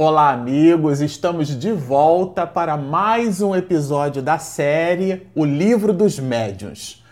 Olá, amigos! Estamos de volta para mais um episódio da série O Livro dos Médiuns.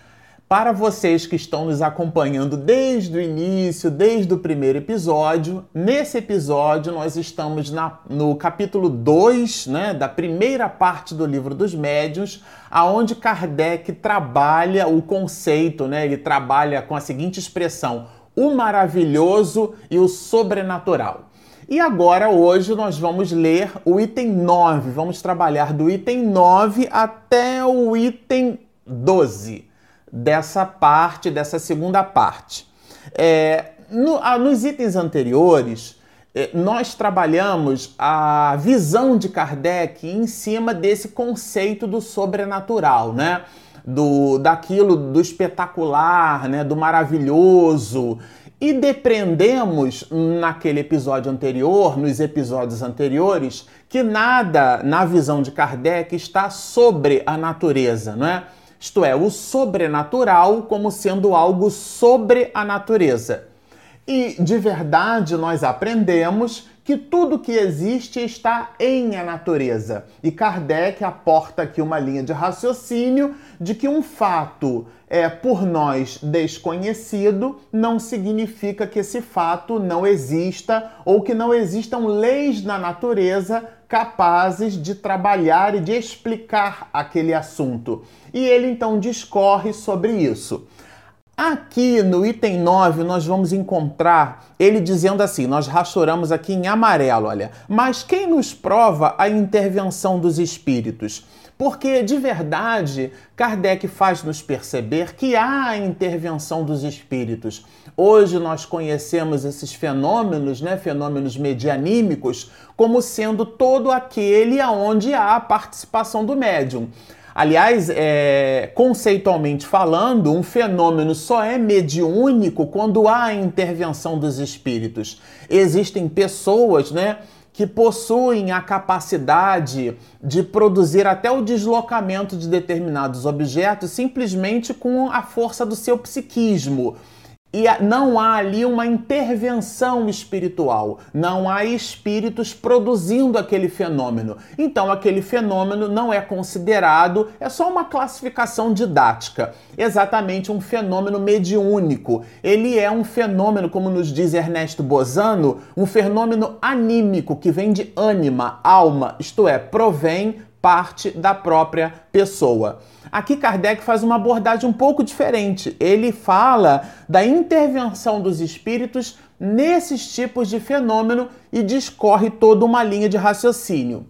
Para vocês que estão nos acompanhando desde o início, desde o primeiro episódio, nesse episódio nós estamos na, no capítulo 2, né, da primeira parte do Livro dos Médiuns, aonde Kardec trabalha o conceito, né, ele trabalha com a seguinte expressão: o maravilhoso e o sobrenatural. E agora, hoje, nós vamos ler o item 9. Vamos trabalhar do item 9 até o item 12 dessa parte, dessa segunda parte. É, no, ah, nos itens anteriores, é, nós trabalhamos a visão de Kardec em cima desse conceito do sobrenatural, né? Do, daquilo do espetacular, né? do maravilhoso. E depreendemos naquele episódio anterior, nos episódios anteriores, que nada na visão de Kardec está sobre a natureza, não é? Isto é, o sobrenatural como sendo algo sobre a natureza. E de verdade nós aprendemos que tudo que existe está em a natureza. E Kardec aporta aqui uma linha de raciocínio de que um fato é por nós desconhecido não significa que esse fato não exista ou que não existam leis na natureza capazes de trabalhar e de explicar aquele assunto. E ele então discorre sobre isso. Aqui no item 9, nós vamos encontrar ele dizendo assim: nós rastreamos aqui em amarelo, olha. Mas quem nos prova a intervenção dos espíritos? Porque de verdade, Kardec faz nos perceber que há a intervenção dos espíritos. Hoje nós conhecemos esses fenômenos, né, fenômenos medianímicos, como sendo todo aquele aonde há a participação do médium. Aliás, é, conceitualmente falando, um fenômeno só é mediúnico quando há a intervenção dos espíritos. Existem pessoas, né? Que possuem a capacidade de produzir até o deslocamento de determinados objetos simplesmente com a força do seu psiquismo e não há ali uma intervenção espiritual, não há espíritos produzindo aquele fenômeno. Então, aquele fenômeno não é considerado, é só uma classificação didática, exatamente um fenômeno mediúnico. Ele é um fenômeno, como nos diz Ernesto Bozano, um fenômeno anímico que vem de ânima, alma, isto é, provém parte da própria pessoa. Aqui Kardec faz uma abordagem um pouco diferente. Ele fala da intervenção dos espíritos nesses tipos de fenômeno e discorre toda uma linha de raciocínio.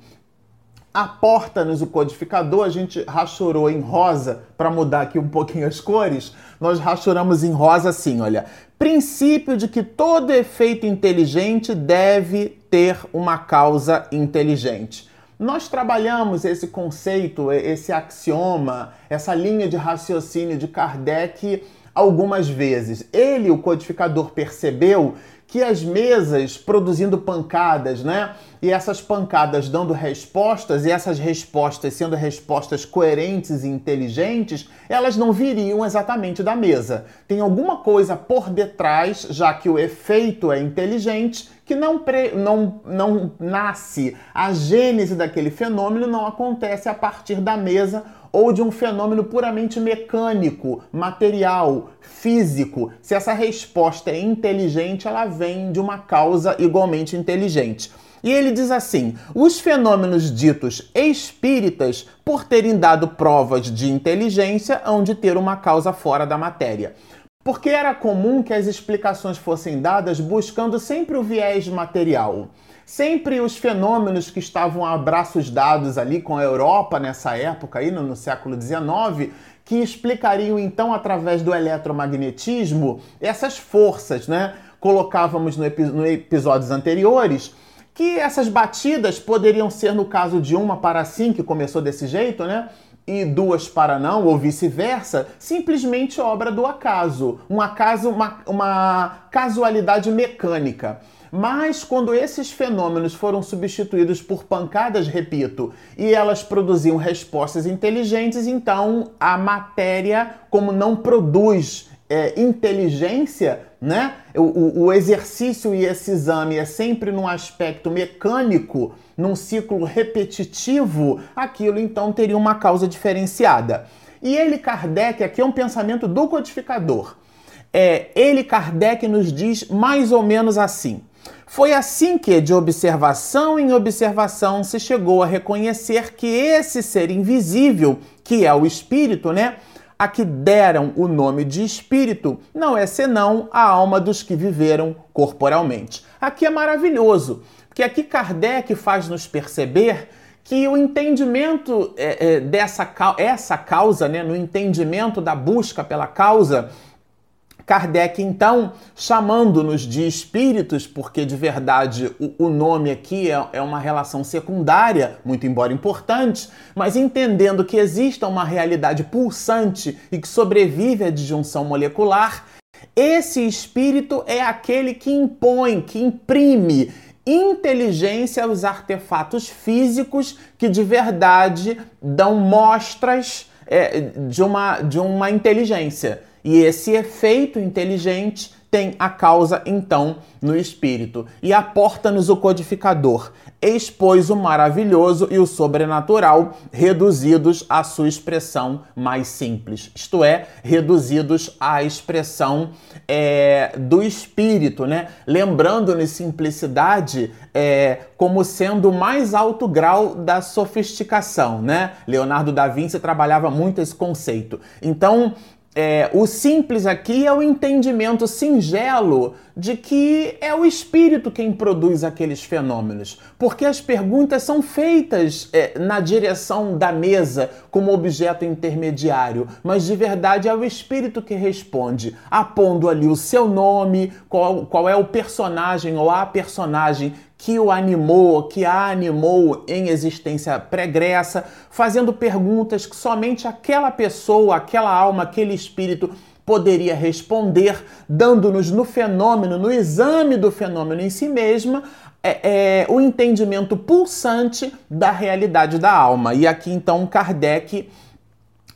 Aporta-nos o codificador, a gente rachurou em rosa para mudar aqui um pouquinho as cores. Nós rachuramos em rosa assim, olha. Princípio de que todo efeito inteligente deve ter uma causa inteligente. Nós trabalhamos esse conceito, esse axioma, essa linha de raciocínio de Kardec algumas vezes. Ele, o codificador, percebeu que as mesas produzindo pancadas, né? E essas pancadas dando respostas, e essas respostas sendo respostas coerentes e inteligentes, elas não viriam exatamente da mesa. Tem alguma coisa por detrás, já que o efeito é inteligente, que não, pre... não, não nasce. A gênese daquele fenômeno não acontece a partir da mesa ou de um fenômeno puramente mecânico, material, físico. Se essa resposta é inteligente, ela vem de uma causa igualmente inteligente. E ele diz assim: os fenômenos ditos espíritas, por terem dado provas de inteligência, hão de ter uma causa fora da matéria. Porque era comum que as explicações fossem dadas buscando sempre o viés material. Sempre os fenômenos que estavam a braços dados ali com a Europa nessa época, aí no, no século XIX, que explicariam então através do eletromagnetismo essas forças, né? Colocávamos no, epi no episódios anteriores que essas batidas poderiam ser, no caso de uma para sim, que começou desse jeito, né? E duas para não, ou vice-versa, simplesmente obra do acaso. Um acaso, uma, uma casualidade mecânica. Mas quando esses fenômenos foram substituídos por pancadas, repito, e elas produziam respostas inteligentes, então a matéria, como não produz é, inteligência, né? O, o, exercício e esse exame é sempre num aspecto mecânico, num ciclo repetitivo, aquilo então teria uma causa diferenciada. E ele, Kardec, aqui é um pensamento do codificador. É, ele, Kardec, nos diz mais ou menos assim. Foi assim que, de observação em observação, se chegou a reconhecer que esse ser invisível, que é o espírito, né? A que deram o nome de espírito não é senão a alma dos que viveram corporalmente. Aqui é maravilhoso, porque aqui Kardec faz nos perceber que o entendimento é, é, dessa essa causa, né, no entendimento da busca pela causa, Kardec, então, chamando-nos de espíritos, porque de verdade o, o nome aqui é, é, uma relação secundária, muito embora importante, mas entendendo que exista uma realidade pulsante e que sobrevive à disjunção molecular, esse espírito é aquele que impõe, que imprime inteligência aos artefatos físicos que de verdade dão mostras é, de, uma, de uma inteligência. E esse efeito inteligente tem a causa então no espírito. E aporta-nos o codificador, expôs o maravilhoso e o sobrenatural, reduzidos à sua expressão mais simples, isto é, reduzidos à expressão é, do espírito, né? Lembrando-nos simplicidade é, como sendo o mais alto grau da sofisticação, né? Leonardo da Vinci trabalhava muito esse conceito. Então, é, o simples aqui é o entendimento singelo de que é o espírito quem produz aqueles fenômenos, porque as perguntas são feitas é, na direção da mesa como objeto intermediário, mas de verdade é o espírito que responde, apondo ali o seu nome, qual, qual é o personagem ou a personagem que o animou, que a animou em existência pregressa, fazendo perguntas que somente aquela pessoa, aquela alma, aquele espírito poderia responder, dando-nos no fenômeno, no exame do fenômeno em si mesma, é, é, o entendimento pulsante da realidade da alma. E aqui então Kardec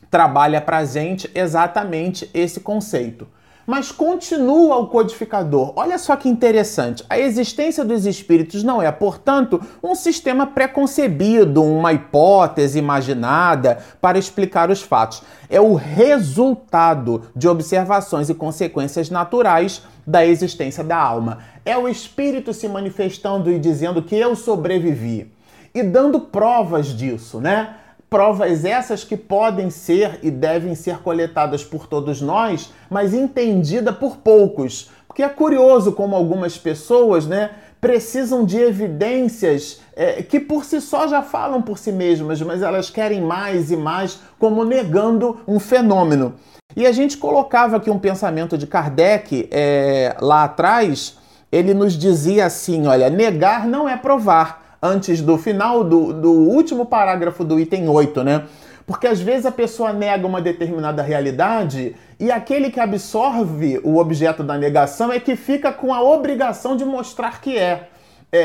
trabalha para gente exatamente esse conceito mas continua o codificador. Olha só que interessante. A existência dos espíritos não é, portanto, um sistema preconcebido, uma hipótese imaginada para explicar os fatos. É o resultado de observações e consequências naturais da existência da alma. É o espírito se manifestando e dizendo que eu sobrevivi e dando provas disso, né? Provas essas que podem ser e devem ser coletadas por todos nós, mas entendida por poucos. Porque é curioso como algumas pessoas, né, precisam de evidências é, que por si só já falam por si mesmas, mas elas querem mais e mais, como negando um fenômeno. E a gente colocava aqui um pensamento de Kardec é, lá atrás, ele nos dizia assim: olha, negar não é provar antes do final do, do último parágrafo do item 8, né? Porque às vezes a pessoa nega uma determinada realidade e aquele que absorve o objeto da negação é que fica com a obrigação de mostrar que é. é,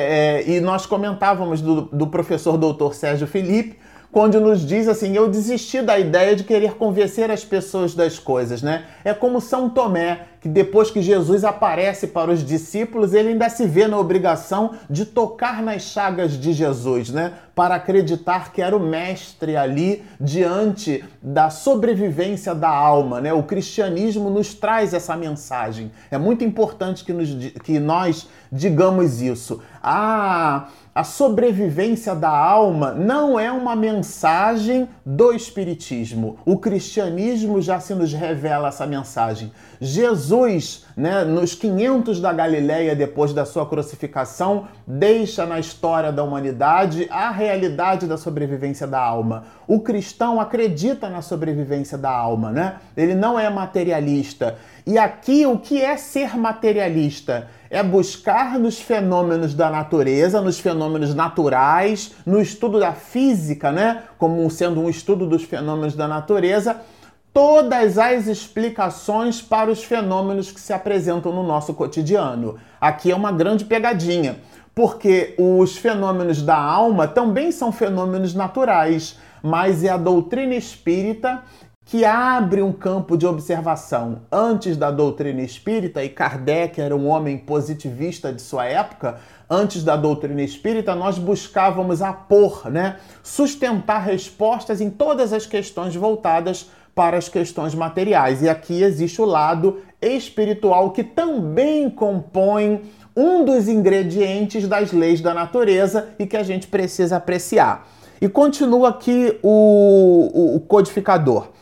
é e nós comentávamos do, do professor doutor Sérgio Felipe, quando nos diz assim: Eu desisti da ideia de querer convencer as pessoas das coisas, né? É como São Tomé, que depois que Jesus aparece para os discípulos, ele ainda se vê na obrigação de tocar nas chagas de Jesus, né? Para acreditar que era o mestre ali diante da sobrevivência da alma, né? O cristianismo nos traz essa mensagem. É muito importante que, nos, que nós digamos isso. Ah, a sobrevivência da alma não é uma mensagem do Espiritismo. O cristianismo já se nos revela essa mensagem. Jesus, né, nos 500 da Galileia, depois da sua crucificação, deixa na história da humanidade a realidade da sobrevivência da alma. O cristão acredita na sobrevivência da alma, né? Ele não é materialista. E aqui, o que é ser materialista? É buscar nos fenômenos da natureza, nos fenômenos naturais, no estudo da física, né? Como sendo um estudo dos fenômenos da natureza, todas as explicações para os fenômenos que se apresentam no nosso cotidiano. Aqui é uma grande pegadinha, porque os fenômenos da alma também são fenômenos naturais, mas é a doutrina espírita que abre um campo de observação. Antes da doutrina espírita, e Kardec era um homem positivista de sua época, antes da doutrina espírita, nós buscávamos apor, né, sustentar respostas em todas as questões voltadas para as questões materiais. E aqui existe o lado espiritual que também compõe um dos ingredientes das leis da natureza e que a gente precisa apreciar. E continua aqui o, o, o codificador.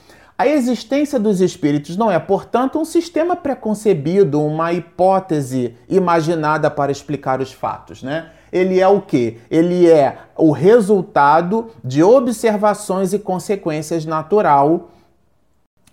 A existência dos espíritos não é, portanto, um sistema preconcebido, uma hipótese imaginada para explicar os fatos, né? Ele é o que? Ele é o resultado de observações e consequências natural.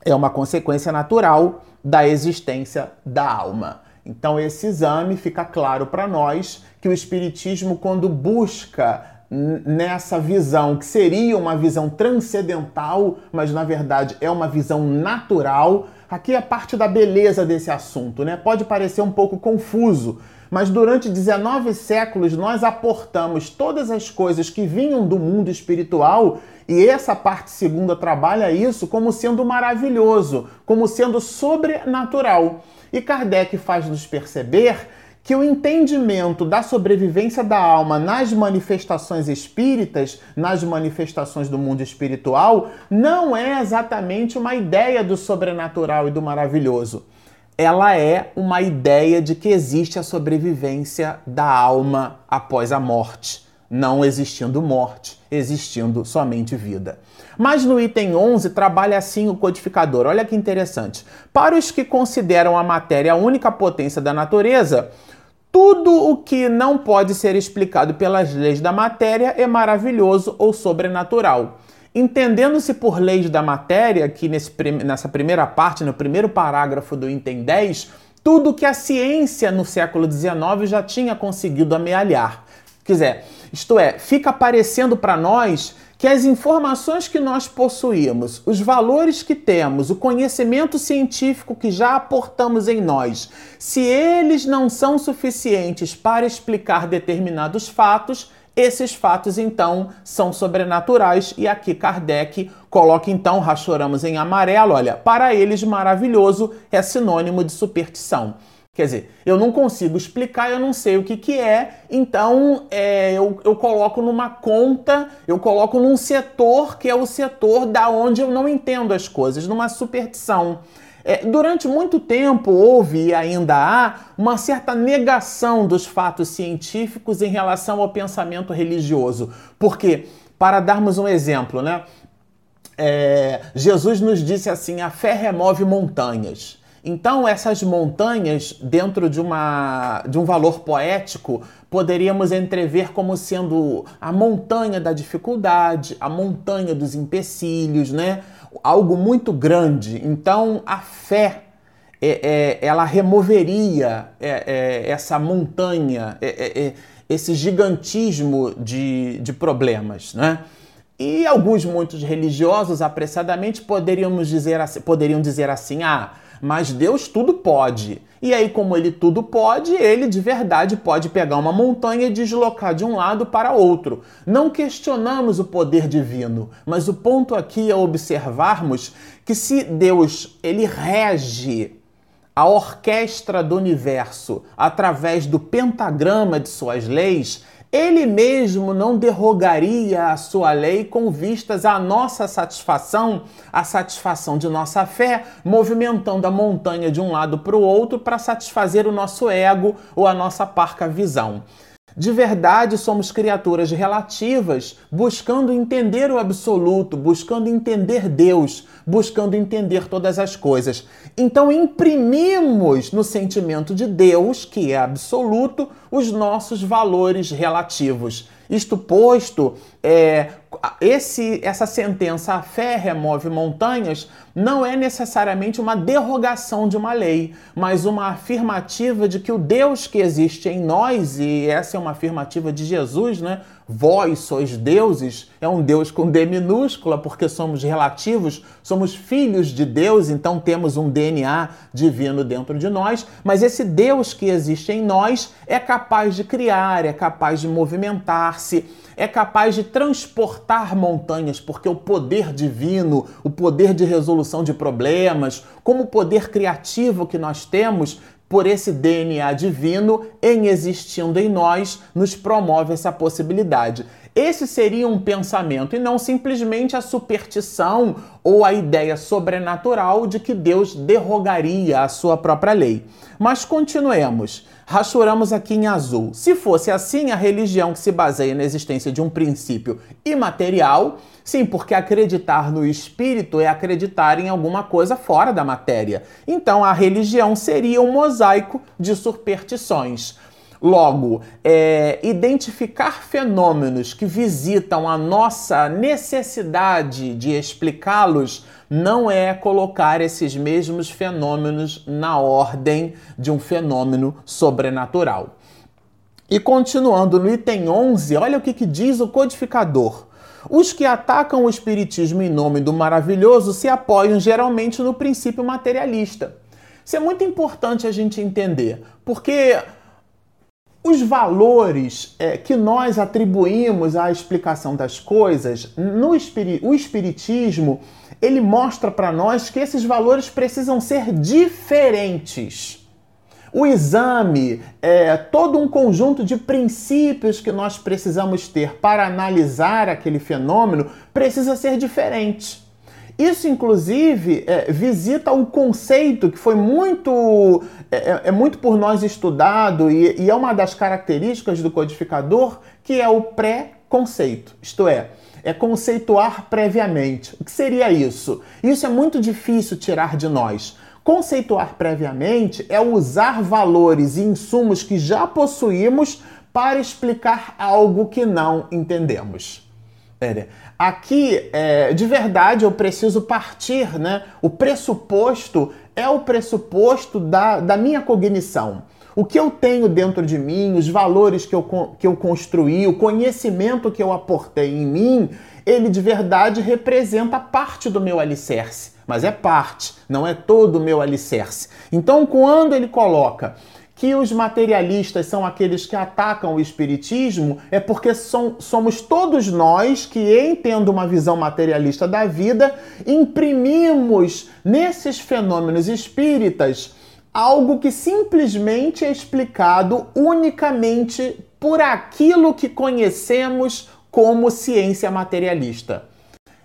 É uma consequência natural da existência da alma. Então, esse exame fica claro para nós que o Espiritismo, quando busca nessa visão que seria uma visão transcendental, mas na verdade é uma visão natural. Aqui é parte da beleza desse assunto, né? Pode parecer um pouco confuso, mas durante 19 séculos nós aportamos todas as coisas que vinham do mundo espiritual e essa parte segunda trabalha isso como sendo maravilhoso, como sendo sobrenatural. E Kardec faz nos perceber que o entendimento da sobrevivência da alma nas manifestações espíritas, nas manifestações do mundo espiritual, não é exatamente uma ideia do sobrenatural e do maravilhoso. Ela é uma ideia de que existe a sobrevivência da alma após a morte, não existindo morte, existindo somente vida. Mas no item 11 trabalha assim o codificador. Olha que interessante. Para os que consideram a matéria a única potência da natureza, tudo o que não pode ser explicado pelas leis da matéria é maravilhoso ou sobrenatural. Entendendo-se por leis da matéria, que nesse, nessa primeira parte, no primeiro parágrafo do item 10, tudo que a ciência no século XIX já tinha conseguido amealhar. Quer dizer, isto é, fica aparecendo para nós que as informações que nós possuímos, os valores que temos, o conhecimento científico que já aportamos em nós, se eles não são suficientes para explicar determinados fatos, esses fatos então são sobrenaturais e aqui Kardec coloca então, rachoramos em amarelo, olha, para eles maravilhoso é sinônimo de superstição. Quer dizer, eu não consigo explicar, eu não sei o que, que é, então é, eu, eu coloco numa conta, eu coloco num setor que é o setor da onde eu não entendo as coisas, numa superstição. É, durante muito tempo houve e ainda há uma certa negação dos fatos científicos em relação ao pensamento religioso. Porque, para darmos um exemplo, né? É, Jesus nos disse assim: a fé remove montanhas. Então, essas montanhas, dentro de, uma, de um valor poético, poderíamos entrever como sendo a montanha da dificuldade, a montanha dos empecilhos, né? Algo muito grande. Então, a fé, é, é, ela removeria é, é essa montanha, é, é, esse gigantismo de, de problemas, né? E alguns, muitos religiosos, apressadamente, poderíamos dizer, poderiam dizer assim, ah, mas Deus tudo pode. E aí, como ele tudo pode, ele de verdade pode pegar uma montanha e deslocar de um lado para outro. Não questionamos o poder divino, mas o ponto aqui é observarmos que se Deus ele rege a orquestra do universo através do pentagrama de suas leis, ele mesmo não derrogaria a sua lei com vistas à nossa satisfação, à satisfação de nossa fé, movimentando a montanha de um lado para o outro para satisfazer o nosso ego ou a nossa parca visão. De verdade, somos criaturas relativas, buscando entender o absoluto, buscando entender Deus, buscando entender todas as coisas. Então, imprimimos no sentimento de Deus, que é absoluto, os nossos valores relativos. Isto posto, é, esse, essa sentença, a fé remove montanhas, não é necessariamente uma derrogação de uma lei, mas uma afirmativa de que o Deus que existe em nós, e essa é uma afirmativa de Jesus, né? Vós sois deuses, é um Deus com D minúscula, porque somos relativos, somos filhos de Deus, então temos um DNA divino dentro de nós, mas esse Deus que existe em nós é capaz de criar, é capaz de movimentar-se, é capaz de transportar montanhas, porque o poder divino, o poder de resolução de problemas, como o poder criativo que nós temos, por esse DNA divino em existindo em nós, nos promove essa possibilidade. Esse seria um pensamento e não simplesmente a superstição ou a ideia sobrenatural de que Deus derrogaria a sua própria lei. Mas continuemos. Rachuramos aqui em azul. Se fosse assim, a religião que se baseia na existência de um princípio imaterial, sim, porque acreditar no espírito é acreditar em alguma coisa fora da matéria. Então a religião seria um mosaico de superstições. Logo, é, identificar fenômenos que visitam a nossa necessidade de explicá-los não é colocar esses mesmos fenômenos na ordem de um fenômeno sobrenatural. E continuando no item 11, olha o que, que diz o codificador. Os que atacam o espiritismo em nome do maravilhoso se apoiam geralmente no princípio materialista. Isso é muito importante a gente entender, porque os valores é, que nós atribuímos à explicação das coisas, no espiri o espiritismo, ele mostra para nós que esses valores precisam ser diferentes. O exame é todo um conjunto de princípios que nós precisamos ter para analisar aquele fenômeno precisa ser diferente. Isso, inclusive, é, visita um conceito que foi muito, é, é, é muito por nós estudado e, e é uma das características do codificador, que é o pré-conceito. Isto é, é conceituar previamente. O que seria isso? Isso é muito difícil tirar de nós. Conceituar previamente é usar valores e insumos que já possuímos para explicar algo que não entendemos. Aqui, é, de verdade, eu preciso partir, né? O pressuposto é o pressuposto da, da minha cognição. O que eu tenho dentro de mim, os valores que eu, que eu construí, o conhecimento que eu aportei em mim, ele de verdade representa parte do meu alicerce. Mas é parte, não é todo o meu alicerce. Então, quando ele coloca que os materialistas são aqueles que atacam o espiritismo é porque som, somos todos nós que, em tendo uma visão materialista da vida, imprimimos nesses fenômenos espíritas algo que simplesmente é explicado unicamente por aquilo que conhecemos como ciência materialista.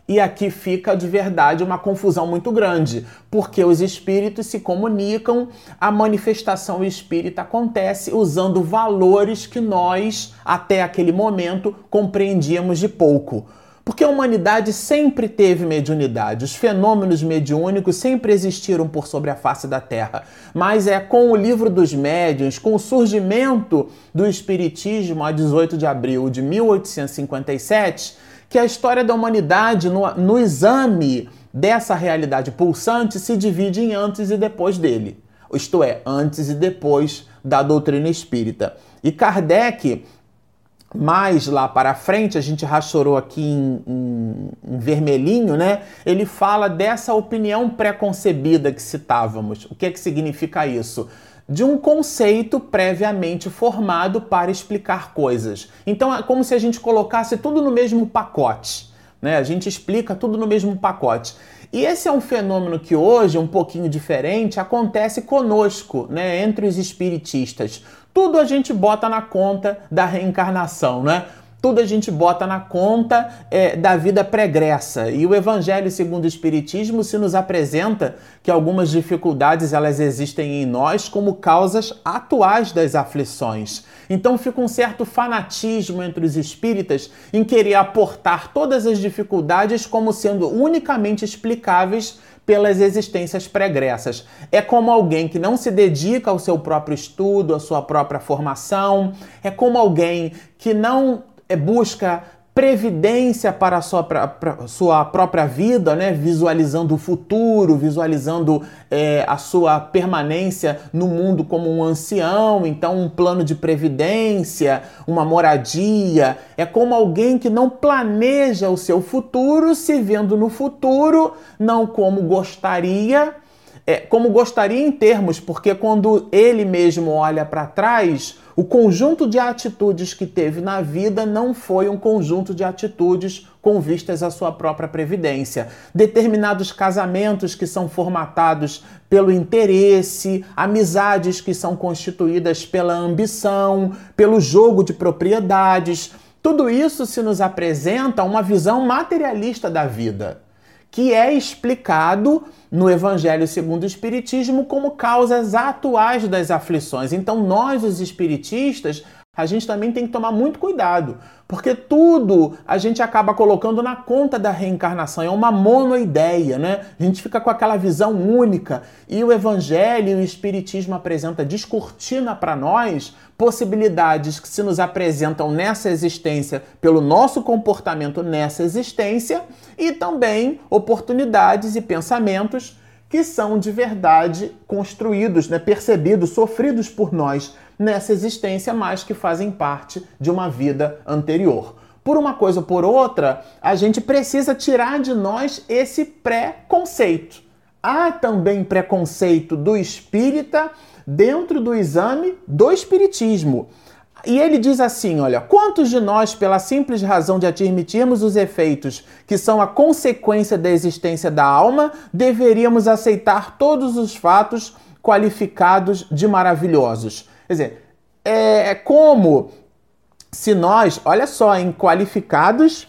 E aqui fica de verdade uma confusão muito grande, porque os espíritos se comunicam, a manifestação espírita acontece usando valores que nós, até aquele momento, compreendíamos de pouco. Porque a humanidade sempre teve mediunidade, os fenômenos mediúnicos sempre existiram por sobre a face da Terra. Mas é com o livro dos médiuns, com o surgimento do Espiritismo a 18 de abril de 1857, que a história da humanidade, no, no exame dessa realidade pulsante, se divide em antes e depois dele. Isto é, antes e depois da doutrina espírita. E Kardec, mais lá para frente, a gente rachorou aqui em, em, em, vermelhinho, né? Ele fala dessa opinião preconcebida que citávamos. O que é que significa isso? De um conceito previamente formado para explicar coisas. Então é como se a gente colocasse tudo no mesmo pacote. Né? A gente explica tudo no mesmo pacote. E esse é um fenômeno que hoje, um pouquinho diferente, acontece conosco, né? entre os espiritistas. Tudo a gente bota na conta da reencarnação, né? Tudo a gente bota na conta é, da vida pregressa. E o Evangelho segundo o Espiritismo se nos apresenta que algumas dificuldades elas existem em nós como causas atuais das aflições. Então fica um certo fanatismo entre os espíritas em querer aportar todas as dificuldades como sendo unicamente explicáveis pelas existências pregressas. É como alguém que não se dedica ao seu próprio estudo, à sua própria formação, é como alguém que não busca previdência para a sua, pra, sua própria vida, né? visualizando o futuro, visualizando é, a sua permanência no mundo como um ancião, então um plano de previdência, uma moradia. É como alguém que não planeja o seu futuro, se vendo no futuro, não como gostaria. É, como gostaria em termos, porque quando ele mesmo olha para trás, o conjunto de atitudes que teve na vida não foi um conjunto de atitudes com vistas à sua própria previdência. Determinados casamentos que são formatados pelo interesse, amizades que são constituídas pela ambição, pelo jogo de propriedades. Tudo isso se nos apresenta uma visão materialista da vida que é explicado no Evangelho segundo o Espiritismo como causas atuais das aflições. Então, nós, os espiritistas, a gente também tem que tomar muito cuidado, porque tudo a gente acaba colocando na conta da reencarnação, é uma monoideia, né? A gente fica com aquela visão única. E o evangelho e o espiritismo apresenta descortina para nós possibilidades que se nos apresentam nessa existência pelo nosso comportamento nessa existência e também oportunidades e pensamentos que são de verdade construídos, né, percebidos, sofridos por nós nessa existência, mas que fazem parte de uma vida anterior. Por uma coisa ou por outra, a gente precisa tirar de nós esse pré-conceito. Há também preconceito do espírita dentro do exame do espiritismo. E ele diz assim: olha, quantos de nós, pela simples razão de admitirmos os efeitos que são a consequência da existência da alma, deveríamos aceitar todos os fatos qualificados de maravilhosos? Quer dizer, é, é como se nós, olha só, em qualificados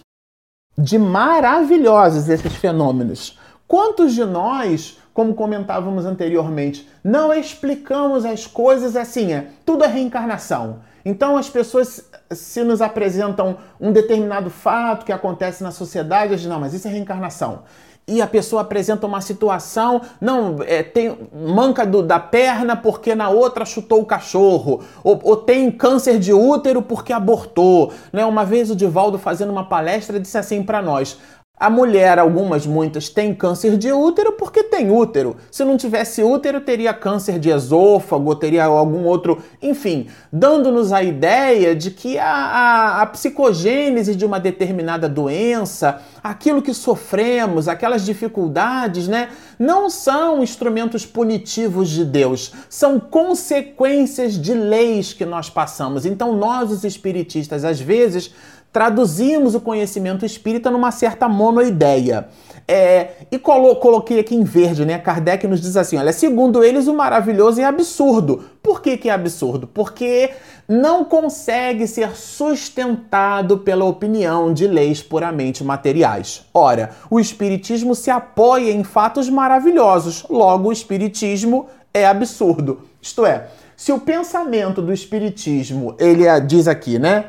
de maravilhosos esses fenômenos. Quantos de nós, como comentávamos anteriormente, não explicamos as coisas assim, é, tudo é reencarnação. Então as pessoas se nos apresentam um determinado fato que acontece na sociedade, a gente, não, mas isso é reencarnação e a pessoa apresenta uma situação, não, é, tem manca do, da perna porque na outra chutou o cachorro, ou, ou, tem câncer de útero porque abortou. Né? Uma vez o Divaldo fazendo uma palestra disse assim para nós: a mulher, algumas, muitas, tem câncer de útero porque tem útero. Se não tivesse útero, teria câncer de esôfago, teria algum outro. Enfim, dando-nos a ideia de que a, a, a, psicogênese de uma determinada doença, aquilo que sofremos, aquelas dificuldades, né, não são instrumentos punitivos de Deus, são consequências de leis que nós passamos. Então, nós, os espiritistas, às vezes, traduzimos o conhecimento espírita numa certa monoideia. É, e colo coloquei aqui em verde, né? Kardec nos diz assim: olha, segundo eles, o maravilhoso é absurdo. Por que, que é absurdo? Porque não consegue ser sustentado pela opinião de leis puramente materiais. Ora, o Espiritismo se apoia em fatos maravilhosos, logo, o Espiritismo é absurdo. Isto é, se o pensamento do Espiritismo, ele é, diz aqui, né?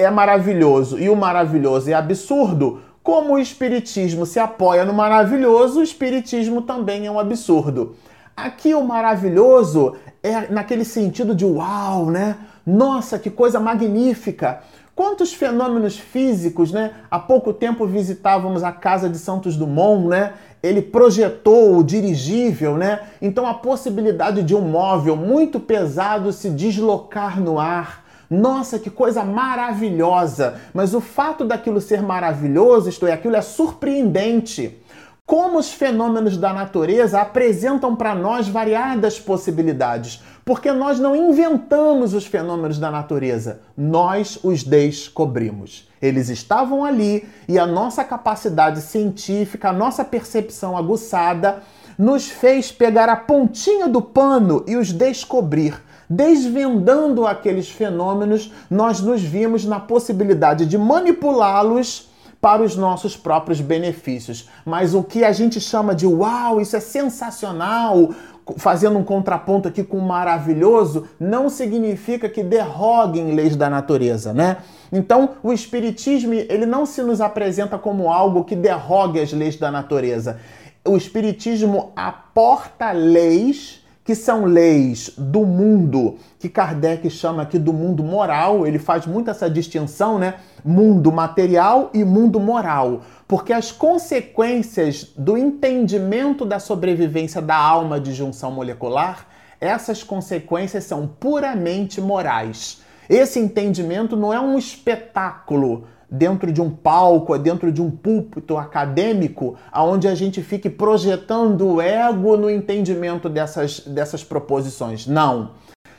É maravilhoso e o maravilhoso é absurdo, como o Espiritismo se apoia no maravilhoso, o Espiritismo também é um absurdo. Aqui o maravilhoso é naquele sentido de uau, né? Nossa, que coisa magnífica! Quantos fenômenos físicos, né? Há pouco tempo visitávamos a casa de Santos Dumont, né? Ele projetou o dirigível, né? Então a possibilidade de um móvel muito pesado se deslocar no ar nossa, que coisa maravilhosa! Mas o fato daquilo ser maravilhoso, isto é, aquilo é surpreendente. Como os fenômenos da natureza apresentam para nós variadas possibilidades, porque nós não inventamos os fenômenos da natureza, nós os descobrimos. Eles estavam ali e a nossa capacidade científica, a nossa percepção aguçada, nos fez pegar a pontinha do pano e os descobrir desvendando aqueles fenômenos, nós nos vimos na possibilidade de manipulá-los para os nossos próprios benefícios. Mas o que a gente chama de uau, isso é sensacional, fazendo um contraponto aqui com maravilhoso, não significa que derroguem leis da natureza, né? Então, o espiritismo, ele não se nos apresenta como algo que derrogue as leis da natureza. O espiritismo aporta leis que são leis do mundo, que Kardec chama aqui do mundo moral, ele faz muito essa distinção, né? Mundo material e mundo moral, porque as consequências do entendimento da sobrevivência da alma de junção molecular, essas consequências são puramente morais. Esse entendimento não é um espetáculo dentro de um palco, dentro de um púlpito acadêmico, onde a gente fique projetando o ego no entendimento dessas, dessas proposições. Não.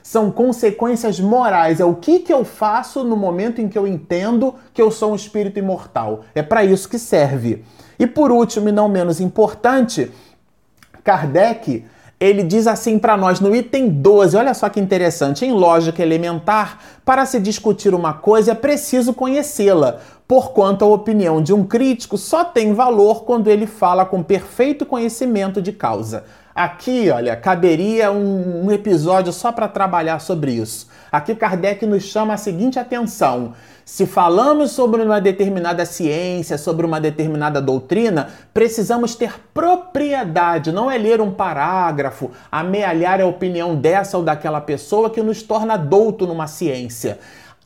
São consequências morais. É o que, que eu faço no momento em que eu entendo que eu sou um espírito imortal. É para isso que serve. E por último, e não menos importante, Kardec ele diz assim para nós no item 12, olha só que interessante, em lógica elementar, para se discutir uma coisa é preciso conhecê-la, porquanto a opinião de um crítico só tem valor quando ele fala com perfeito conhecimento de causa. Aqui, olha, caberia um, um episódio só para trabalhar sobre isso. Aqui Kardec nos chama a seguinte atenção: se falamos sobre uma determinada ciência, sobre uma determinada doutrina, precisamos ter propriedade, não é ler um parágrafo, amealhar a opinião dessa ou daquela pessoa que nos torna douto numa ciência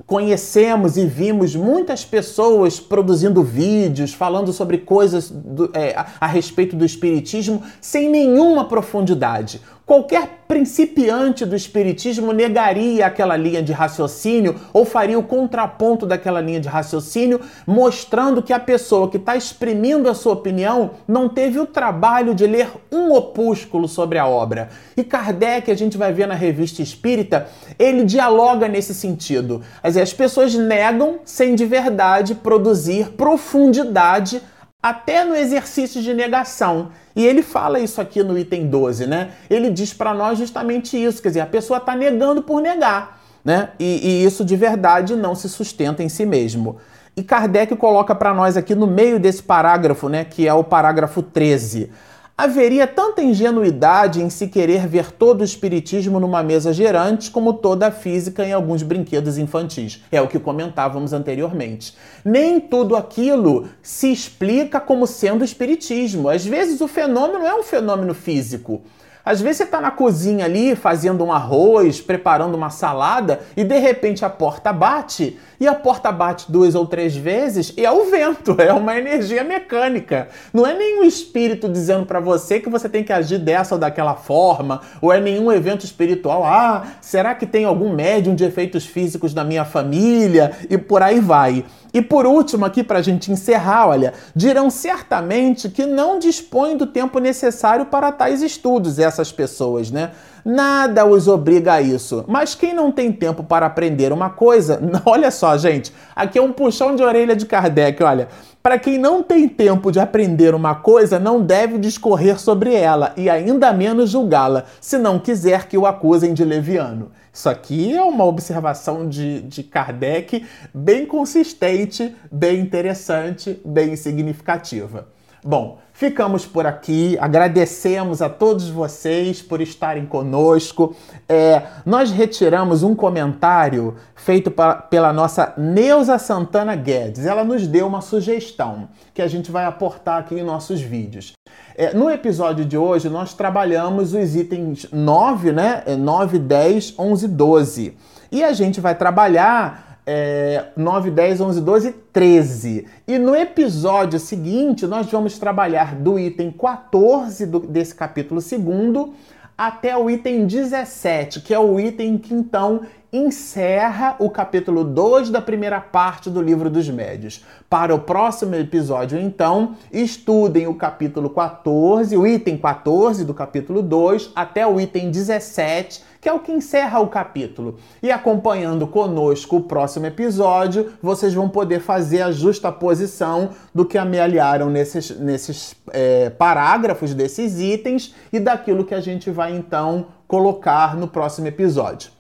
conhecemos e vimos muitas pessoas produzindo vídeos falando sobre coisas do, é, a, a respeito do Espiritismo sem nenhuma profundidade. Qualquer principiante do Espiritismo negaria aquela linha de raciocínio ou faria o contraponto daquela linha de raciocínio, mostrando que a pessoa que está exprimindo a sua opinião não teve o trabalho de ler um opúsculo sobre a obra. E Kardec, a gente vai ver na revista Espírita, ele dialoga nesse sentido. As pessoas negam sem de verdade produzir profundidade até no exercício de negação. E ele fala isso aqui no item 12, né? Ele diz para nós justamente isso, quer dizer, a pessoa está negando por negar, né? E, e isso de verdade não se sustenta em si mesmo. E Kardec coloca para nós aqui no meio desse parágrafo, né, que é o parágrafo 13. Haveria tanta ingenuidade em se querer ver todo o espiritismo numa mesa gerante, como toda a física em alguns brinquedos infantis. É o que comentávamos anteriormente. Nem tudo aquilo se explica como sendo espiritismo. Às vezes o fenômeno é um fenômeno físico. Às vezes você está na cozinha ali fazendo um arroz, preparando uma salada e de repente a porta bate e a porta bate duas ou três vezes e é o vento, é uma energia mecânica. Não é nenhum espírito dizendo para você que você tem que agir dessa ou daquela forma, ou é nenhum evento espiritual. Ah, será que tem algum médium de efeitos físicos na minha família? E por aí vai. E por último, aqui para a gente encerrar, olha, dirão certamente que não dispõem do tempo necessário para tais estudos, essas pessoas, né? Nada os obriga a isso. Mas quem não tem tempo para aprender uma coisa, olha só, gente, aqui é um puxão de orelha de Kardec, olha. Para quem não tem tempo de aprender uma coisa, não deve discorrer sobre ela e ainda menos julgá-la, se não quiser que o acusem de leviano. Isso aqui é uma observação de, de Kardec bem consistente, bem interessante, bem significativa. Bom, ficamos por aqui. Agradecemos a todos vocês por estarem conosco. É, nós retiramos um comentário feito pra, pela nossa Neuza Santana Guedes. Ela nos deu uma sugestão que a gente vai aportar aqui em nossos vídeos. É, no episódio de hoje, nós trabalhamos os itens 9, né? 9, 10, 11, 12. E a gente vai trabalhar é, 9, 10, 11, 12 13. E no episódio seguinte, nós vamos trabalhar do item 14 do, desse capítulo 2 até o item 17, que é o item que então encerra o capítulo 2 da primeira parte do livro dos médios. Para o próximo episódio, então, estudem o capítulo 14, o item 14 do capítulo 2 até o item 17, que é o que encerra o capítulo. E acompanhando conosco o próximo episódio, vocês vão poder fazer a justa posição do que amealharam nesses, nesses é, parágrafos desses itens e daquilo que a gente vai então colocar no próximo episódio.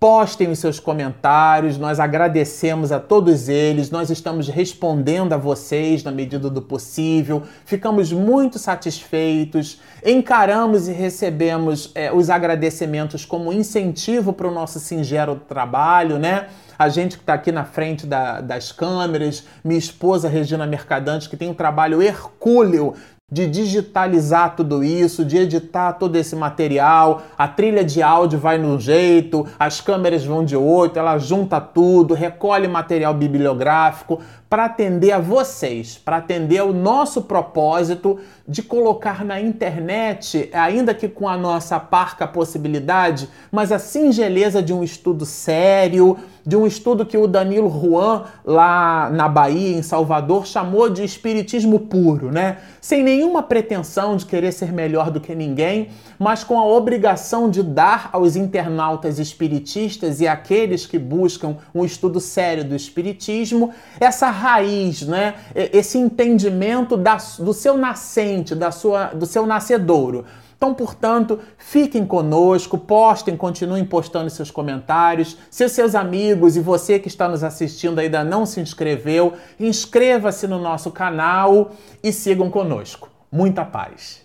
Postem os seus comentários, nós agradecemos a todos eles, nós estamos respondendo a vocês na medida do possível, ficamos muito satisfeitos, encaramos e recebemos é, os agradecimentos como incentivo para o nosso singelo trabalho, né? A gente que está aqui na frente da, das câmeras, minha esposa Regina Mercadante, que tem um trabalho hercúleo de digitalizar tudo isso, de editar todo esse material. A trilha de áudio vai num jeito, as câmeras vão de outro, ela junta tudo, recolhe material bibliográfico para atender a vocês, para atender ao nosso propósito de colocar na internet, ainda que com a nossa parca possibilidade, mas a singeleza de um estudo sério, de um estudo que o Danilo Juan, lá na Bahia, em Salvador, chamou de espiritismo puro, né? Sem nenhuma pretensão de querer ser melhor do que ninguém, mas com a obrigação de dar aos internautas espiritistas e aqueles que buscam um estudo sério do espiritismo essa raiz, né? Esse entendimento da, do seu nascente, da sua, do seu nascedouro. Então, portanto, fiquem conosco, postem, continuem postando seus comentários. Se seus amigos e você que está nos assistindo ainda não se inscreveu, inscreva-se no nosso canal e sigam conosco. Muita paz!